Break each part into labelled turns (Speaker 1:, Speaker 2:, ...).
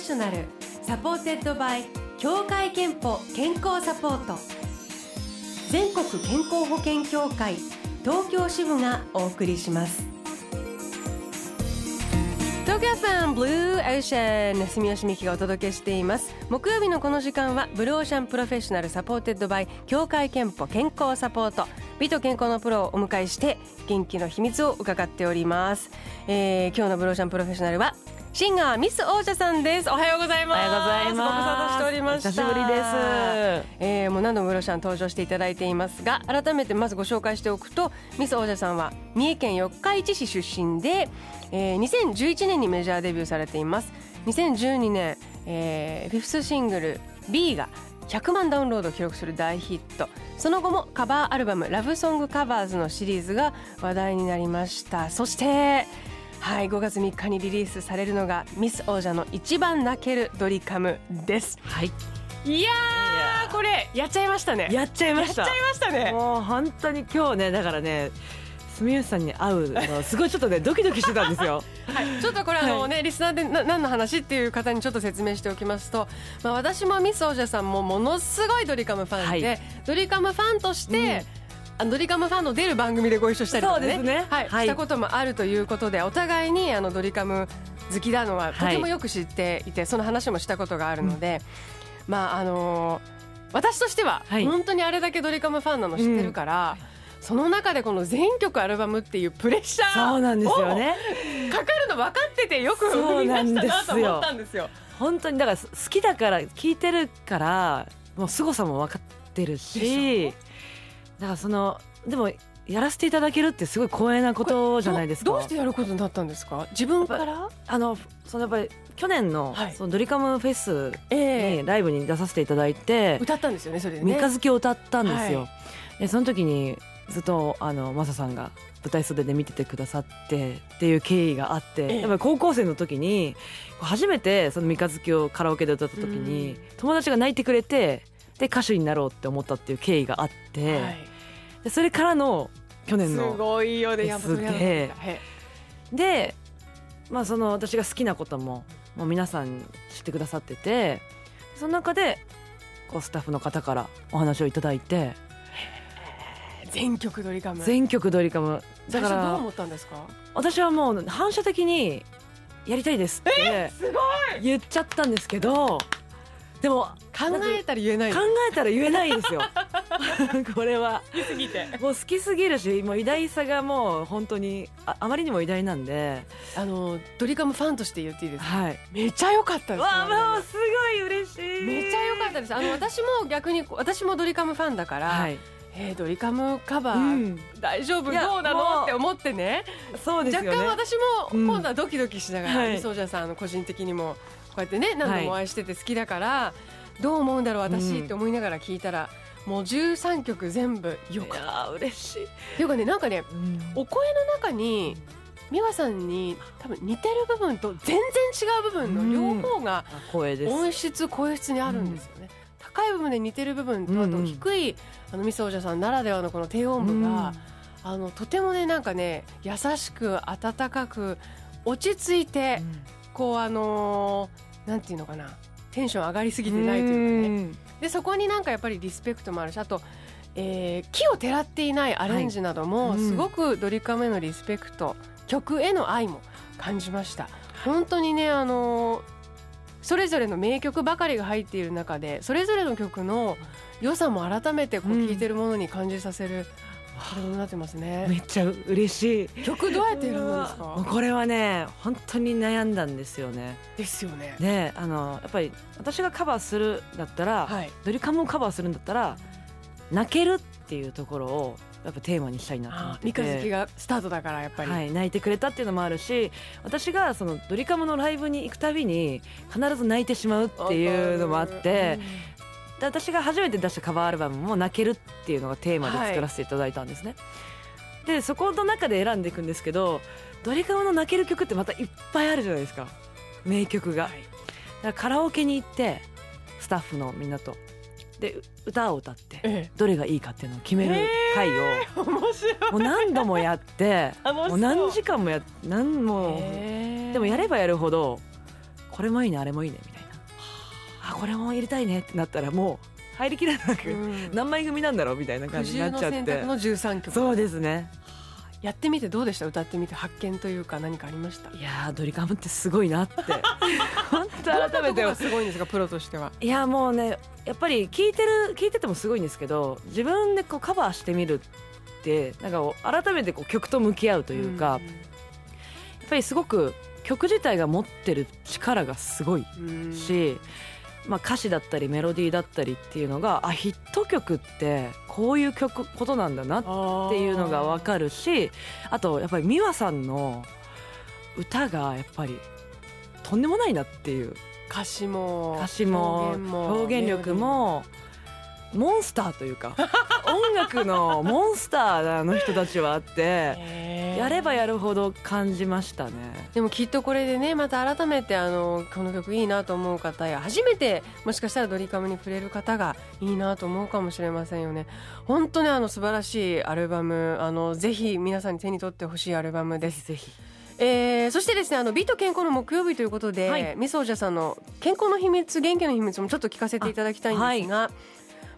Speaker 1: ssional supported by 協会けんぽ健康サポート。全国健康保険協会東京支部がお送りします。 TOKYO FM Blue Ocean 住吉美紀がお届けしています。木曜日のこの時間は Blue Ocean Professional supported by 協会けんぽ健康サポート。美と健康のプロをお迎えして元気の秘密を伺っております、えー、今日のブルーオーシャンプロフェッショナルはシンガーミス王者さんです。おはようございます。
Speaker 2: おはようございます。ご
Speaker 1: 無沙汰しておりました。
Speaker 2: 久しぶりです。
Speaker 1: えー、もう何度もブロシャン登場していただいていますが改めてまずご紹介しておくとミス王者さんは三重県四日市市出身で、えー、2011年にメジャーデビューされています。2012年、えー、フィフスシングル B が100万ダウンロードを記録する大ヒット。その後もカバーアルバム「ラブソングカバーズ」のシリーズが話題になりました。そしてはい5月3日にリリースされるのがミス王者の一番泣けるドリカムです。
Speaker 2: はい。
Speaker 1: いやーこれやっちゃいましたね。
Speaker 2: やっちゃいました。
Speaker 1: やっちゃいましたね。
Speaker 2: もう本当に今日ねだからね住吉さんに会うのすごいちょっとね ドキドキしてたんですよ。
Speaker 1: はい、ちょっとこれあのね、はい、リスナーでな何の話っていう方にちょっと説明しておきますと、まあ、私もミス王者さんもものすごいドリカムファンで、はい、ドリカムファンとして、うんあのドリカムファンの出る番組でご一緒したりとかね、ね、はい、はい、したこともあるということでお互いにあのドリカム好きなのはとてもよく知っていて、はい、その話もしたことがあるので、うん、まああのー、私としては本当にあれだけドリカムファンなの知ってるから。うんその中でこの全曲アルバムっていうプレッシャー
Speaker 2: そうなんですよね。
Speaker 1: かかるの分かっててよく踏み出したなと思ったんですよ。
Speaker 2: 本当にだから好きだから聴いてるからもう凄さも分かってるしだからそのでもやらせていただけるってすごい光栄なことじゃないですか。
Speaker 1: どうしてやることになったんですか？自分から？
Speaker 2: あのそのやっぱり去年の,、そのドリカムフェスにライブに出させていただいて、
Speaker 1: 歌ったんですよねそれで、ね、
Speaker 2: 三日月を歌ったんですよ、はい、でその時にずっとあのマサさんが舞台袖で見ててくださってっていう経緯があって、やっぱり高校生の時に初めてその三日月をカラオケで歌った時に、友達が泣いてくれてで歌手になろうって思ったっていう経緯があって、はい、でそれからの去年の
Speaker 1: すごいよねや
Speaker 2: で。で、まあ、その私が好きなことももう皆さん知ってくださっててその中でこうスタッフの方からお話をいただいて
Speaker 1: 全曲ドリカム。
Speaker 2: 全曲ドリカム。
Speaker 1: だからどう思ったんですか？
Speaker 2: 私はもう反射的にやりたいですって言っちゃったんですけどでも
Speaker 1: 考えたら言えない
Speaker 2: 考えたら言えないですよ。これは。
Speaker 1: 好きすぎて。
Speaker 2: もう好きすぎるしもう偉大さがもう本当にああまりにも偉大なんで。
Speaker 1: あのドリカムファンとして言っていいですか、
Speaker 2: はい、
Speaker 1: めちゃ良かったです。
Speaker 2: わもうすごい嬉しい。
Speaker 1: めちゃ良かったです。あの私も逆に私もドリカムファンだから、はい。えー、ドリカムカバー、うん、大丈夫？どうなの？って思ってね。
Speaker 2: そうです、ね、
Speaker 1: 若干私も今度はドキドキしながら、うん、ソージャーさんの個人的にもこうやってね何度もお会いしてて好きだから、はい、どう思うんだろう私、って思いながら聞いたらもう13曲全部よかった。
Speaker 2: 嬉しい。
Speaker 1: っていうかねなんかね、うん、お声の中に美和さんに多分似てる部分と全然違う部分の両方が音質声質にあるんですよね、高い部分で似てる部分とあと低い、あのミスおじさんならではのこの低音部が、あのとてもねなんかね優しく温かく落ち着いて、こうあのー、なんていうのかなテンション上がりすぎてないというかね。でそこになんかやっぱりリスペクトもあるしあと、えー、木をてらっていないアレンジなども、すごくドリカムへのリスペクト曲への愛も感じました。本当にねあのーそれぞれの名曲ばかりが入っている中でそれぞれの曲の良さも改めてこう聴いてるものに感じさせる、になってますね。
Speaker 2: めっちゃ嬉し
Speaker 1: い。曲どうやって選ぶんですか？
Speaker 2: これはね本当に悩んだんですよね。
Speaker 1: ですよね。
Speaker 2: であのやっぱり私がカバーするだったら、はい、ドリカムをカバーするんだったら泣けるっていうところをやっぱテーマにしたいなと思って三日
Speaker 1: 月がスタートだからやっぱり、
Speaker 2: はい、泣いてくれたっていうのもあるし私がそのドリカムのライブに行くたびに必ず泣いてしまうっていうのもあって、で私が初めて出したカバーアルバムも泣けるっていうのがテーマで作らせていただいたんですね、はい、でそこの中で選んでいくんですけどドリカムの泣ける曲ってまたいっぱいあるじゃないですか。名曲が、はい、だからカラオケに行ってスタッフのみんなと。で歌を歌って、どれがいいかっていうのを決める回を、もう何度もやって もう何時間もや何もでもやればやるほどこれもいいねあれもいいねみたいなあこれも入れたいねってなったらもう入りきらなく、うん、何枚組なんだろうみたいな感じになっちゃって。
Speaker 1: の13曲。
Speaker 2: そうですね。
Speaker 1: やってみてどうでした？歌ってみて発見というか何かありました？
Speaker 2: いやドリカムってすごいなって。本当改めて。
Speaker 1: すごいんですかプロとしては？
Speaker 2: いやもうねやっぱり聞いてる聞いててもすごいんですけど自分でこうカバーしてみるってなんか改めてこう曲と向き合うというか、うん、やっぱりすごく曲自体が持ってる力がすごいし、まあ、歌詞だったりメロディーだったりっていうのがあヒット曲ってこういう曲ことなんだなっていうのが分かるしあとやっぱり美和さんの歌がやっぱりとんでもないなっていう。
Speaker 1: 歌詞も
Speaker 2: 歌詞も表現力もモンスターというか 音楽のモンスターあの人たちはあってやればやるほど感じましたね。
Speaker 1: でもきっとこれでねまた改めてあのこの曲いいなと思う方や初めてもしかしたらドリカムに触れる方がいいなと思うかもしれませんよね。本当にあの素晴らしいアルバムあのぜひ皆さんに手に取ってほしいアルバムです。
Speaker 2: ぜひ
Speaker 1: えー、そしてですねあの美と健康の木曜日ということで、はい、みそおじゃさんの健康の秘密元気の秘密もちょっと聞かせていただきたいんですが、はい。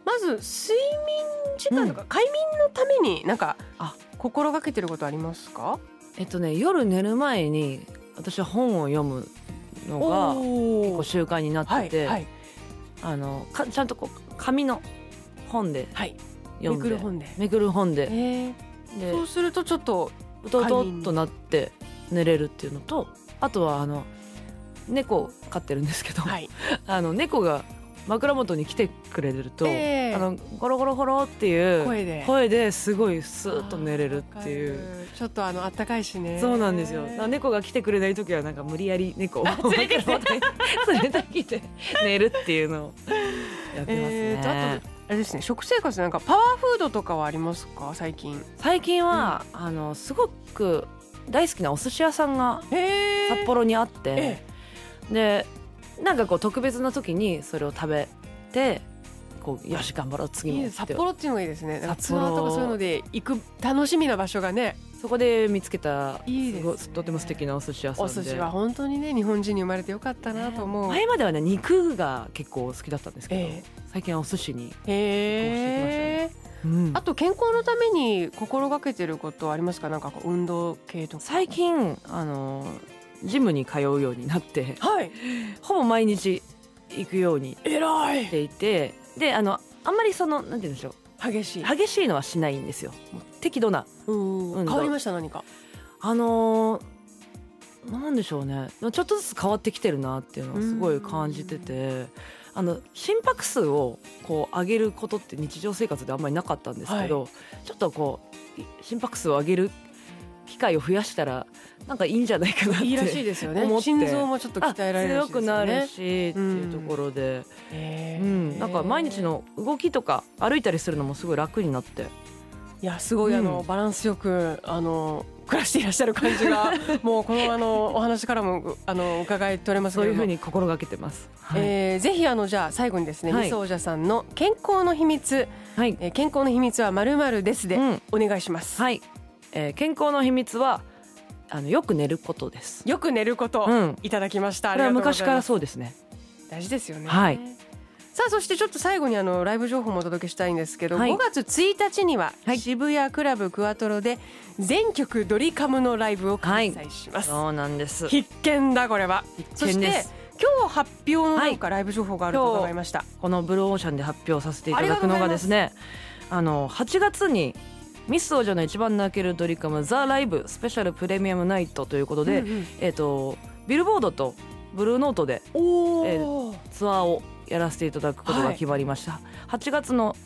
Speaker 1: まず睡眠時間とか、快眠のためになんかあ心がけてることありますか？
Speaker 2: えっとね夜寝る前に私は本を読むのが結構習慣になってて、はいはい、あのかちゃんとこう紙の本で読んで、
Speaker 1: めくる本で。
Speaker 2: めくる本で。
Speaker 1: でそうするとちょっと
Speaker 2: うとうとっとなって寝れるっていうのとあとはあの猫飼ってるんですけど、はい、あの猫が枕元に来てくれると、えー、あのゴロゴロゴロっていう声で。声ですごいスーッと寝れるっていう。
Speaker 1: ちょっとあの暖かいしね。
Speaker 2: そうなんですよ。猫が来てくれない時はなんか無理やり猫を枕元に連れてきて 寝るっていうのをやってますね、えー、あと
Speaker 1: あれですね食生活なんかパワーフードとかはありますか？最近。
Speaker 2: 最近は、うん、あのすごく大好きなお寿司屋さんが札幌にあって、でなんかこう特別な時にそれを食べてこうよし頑張ろう次も
Speaker 1: 札幌っていうのがいいですね。ツアーとかそういうので行く楽しみな場所がね。
Speaker 2: そこで見つけたいいです、ね、とても素敵なお寿司屋さんで。
Speaker 1: お寿司は本当にね日本人に生まれてよかったなと思う、
Speaker 2: 前まではね肉が結構好きだったんですけど、えー、最近はお寿司に移行してきましたね、
Speaker 1: うん、あと健康のために心がけてることありますか？なんか運動系とか。
Speaker 2: 最近あのジムに通うようになって、
Speaker 1: はい、
Speaker 2: ほぼ毎日行くようにしていてであのあんまりそのなんて言うんでしょう。
Speaker 1: 激しい。
Speaker 2: 激しいのはしないんですよ。適度な
Speaker 1: 変わりました？何か。
Speaker 2: あのー、なんでしょうね。ちょっとずつ変わってきてるなっていうのはすごい感じててあの心拍数をこう上げることって日常生活であんまりなかったんですけど、はい、ちょっとこう心拍数を上げる機会を増やしたらなんかいいんじゃないかなって いいらしいですよね。
Speaker 1: 心臓もちょっと鍛えられる、
Speaker 2: ね、強くなるしっていうところで、うん、なんか毎日の動きとか歩いたりするのもすごい楽になって。
Speaker 1: いやすごいあの、バランスよくあの暮らしていらっしゃる感じが もうこのあのお話からもあの伺い取れます
Speaker 2: そういうふうに心がけてます、
Speaker 1: はい、えー、ぜひあのじゃあ最後にですね、はい、みそおじゃさんの健康の秘密、はい、えー、健康の秘密はまるまるですで、お願いします、
Speaker 2: はい、えー、健康の秘密はあのよく寝ることです。
Speaker 1: よく寝ること、うん、いただきました。
Speaker 2: これは昔からそうですね。
Speaker 1: 大事ですよね。
Speaker 2: はい。
Speaker 1: さあそしてちょっと最後にあのライブ情報もお届けしたいんですけど、はい、5月1日には渋谷クラブクワトロで全曲ドリカムのライブを開催します、
Speaker 2: はい、そうなんです。
Speaker 1: 必見だこれは。必見です。今日発表のなんかライブ情報があると伺いました、はい、
Speaker 2: このブルーオーシャンで発表させていただくのがですねあの8月にミス王女の一番泣けるドリカムザ・ライブスペシャルプレミアムナイトということで、うんうん、えっ、ー、とビルボードとブルーノートで、えー、ツアーをやらせていただくことが決まりました、はい、8月の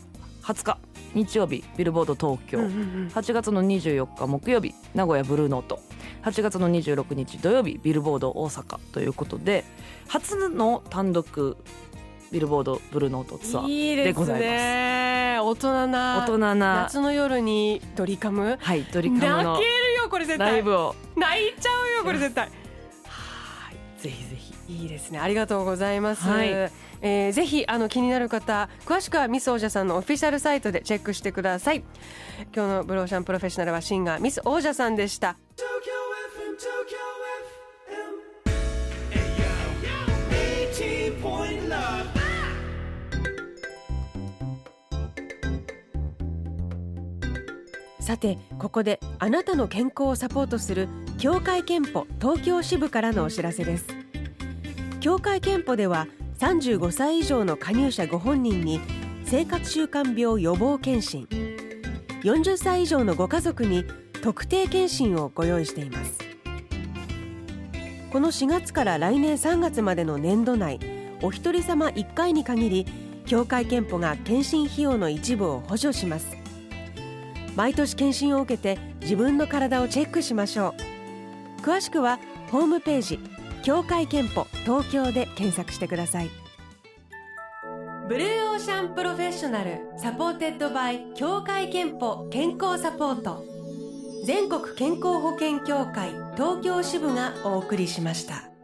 Speaker 2: 20日日曜日ビルボード東京、うんうんうん、8月の24日木曜日名古屋ブルーノート。8月の26日土曜日ビルボード大阪ということで初の単独ビルボードブルーノートツアーでございます。いいね、
Speaker 1: 大人な
Speaker 2: 大人な。
Speaker 1: 夏の夜にドリカム？
Speaker 2: はいドリカム
Speaker 1: の泣けるよこれ絶対。
Speaker 2: ライブを。
Speaker 1: 泣いちゃうよこれ絶対。
Speaker 2: はい。ぜひぜひ
Speaker 1: いいですね。ありがとうございます、はい、えー、ぜひあの気になる方詳しくはミス王者さんのオフィシャルサイトでチェックしてください。今日のブローシャンプロフェッショナルはシンガーミス王者さんでしたさてここであなたの健康をサポートする協会憲法東京支部からのお知らせです。協会憲法では35歳以上の加入者ご本人に生活習慣病予防検診。40歳以上のご家族に特定検診をご用意しています。この4月から来年3月までの年度内お一人様1回に限り協会けんぽが検診費用の一部を補助します。毎年検診を受けて自分の体をチェックしましょう。詳しくはホームページ協会けんぽ東京で検索してください。 Blue Ocean Professional supported by 協会けんぽ健康サポート。全国健康保険協会東京支部がお送りしました。